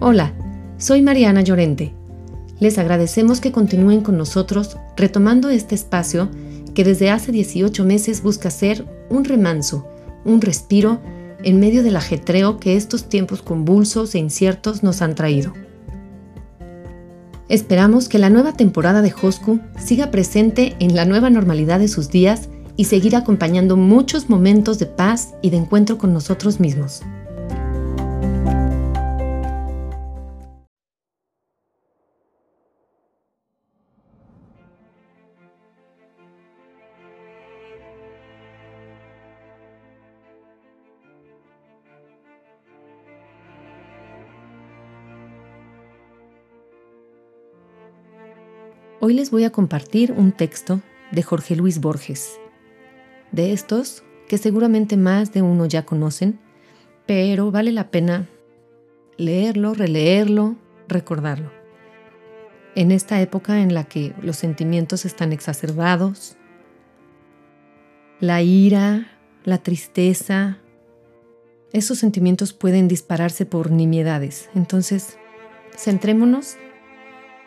Hola, soy Mariana Llorente. Les agradecemos que continúen con nosotros retomando este espacio que desde hace 18 meses busca ser un remanso, un respiro en medio del ajetreo que estos tiempos convulsos e inciertos nos han traído. Esperamos que la nueva temporada de Hosku siga presente en la nueva normalidad de sus días y seguir acompañando muchos momentos de paz y de encuentro con nosotros mismos. Hoy les voy a compartir un texto de Jorge Luis Borges, de estos que seguramente más de uno ya conocen, pero vale la pena leerlo, releerlo, recordarlo. En esta época en la que los sentimientos están exacerbados, la ira, la tristeza, esos sentimientos pueden dispararse por nimiedades. Entonces, centrémonos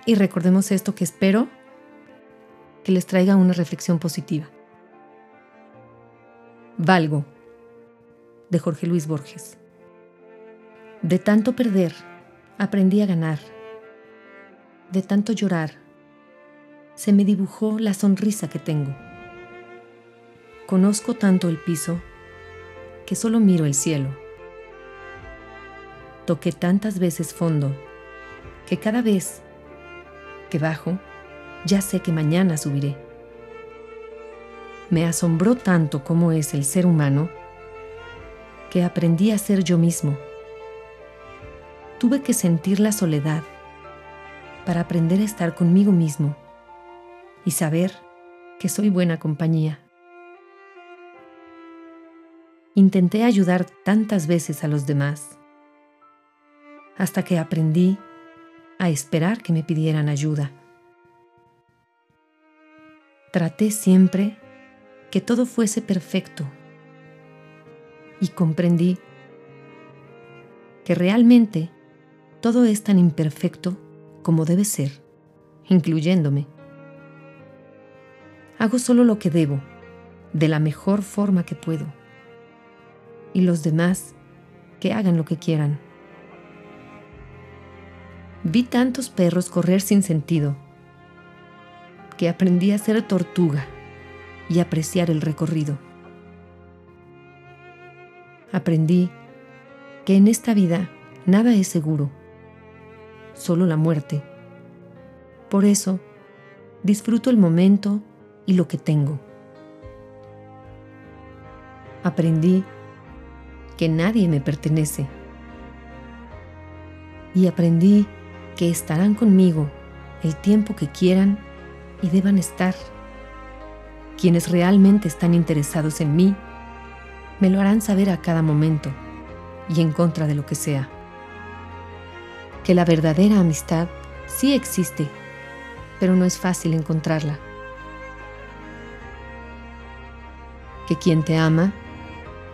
y recordemos esto que espero que les traiga una reflexión positiva. Valgo, de Jorge Luis Borges. De tanto perder, aprendí a ganar. De tanto llorar, se me dibujó la sonrisa que tengo. Conozco tanto el piso que solo miro el cielo. Toqué tantas veces fondo que cada vez que bajo, ya sé que mañana subiré. Me asombró tanto cómo es el ser humano que aprendí a ser yo mismo. Tuve que sentir la soledad para aprender a estar conmigo mismo y saber que soy buena compañía. Intenté ayudar tantas veces a los demás hasta que aprendí a esperar que me pidieran ayuda. Traté siempre que todo fuese perfecto y comprendí que realmente todo es tan imperfecto como debe ser, incluyéndome. Hago solo lo que debo, de la mejor forma que puedo, y los demás que hagan lo que quieran. Vi tantos perros correr sin sentido que aprendí a ser tortuga y apreciar el recorrido. Aprendí que en esta vida nada es seguro, solo la muerte. Por eso, disfruto el momento y lo que tengo. Aprendí que nadie me pertenece. Y aprendí que estarán conmigo el tiempo que quieran y deban estar. Quienes realmente están interesados en mí, me lo harán saber a cada momento y en contra de lo que sea. Que la verdadera amistad sí existe, pero no es fácil encontrarla. Que quien te ama,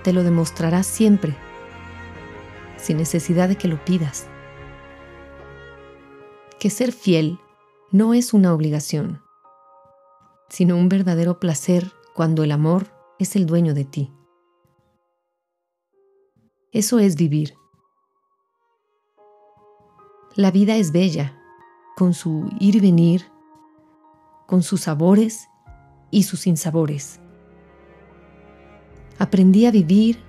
te lo demostrará siempre, sin necesidad de que lo pidas que ser fiel no es una obligación, sino un verdadero placer cuando el amor es el dueño de ti. Eso es vivir. La vida es bella, con su ir y venir, con sus sabores y sus sinsabores. Aprendí a vivir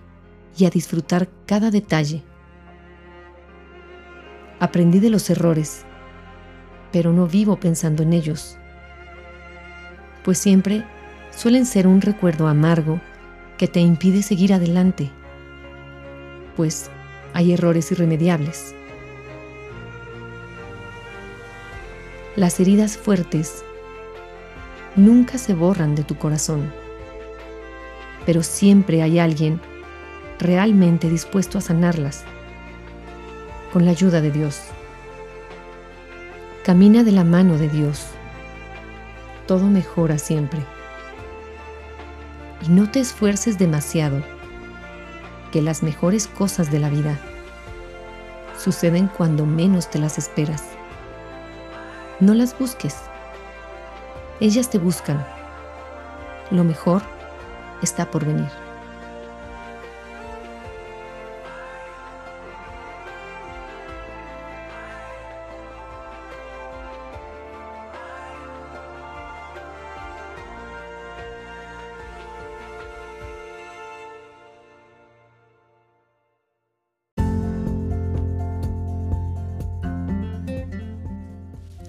y a disfrutar cada detalle. Aprendí de los errores pero no vivo pensando en ellos, pues siempre suelen ser un recuerdo amargo que te impide seguir adelante, pues hay errores irremediables. Las heridas fuertes nunca se borran de tu corazón, pero siempre hay alguien realmente dispuesto a sanarlas con la ayuda de Dios. Camina de la mano de Dios. Todo mejora siempre. Y no te esfuerces demasiado, que las mejores cosas de la vida suceden cuando menos te las esperas. No las busques. Ellas te buscan. Lo mejor está por venir.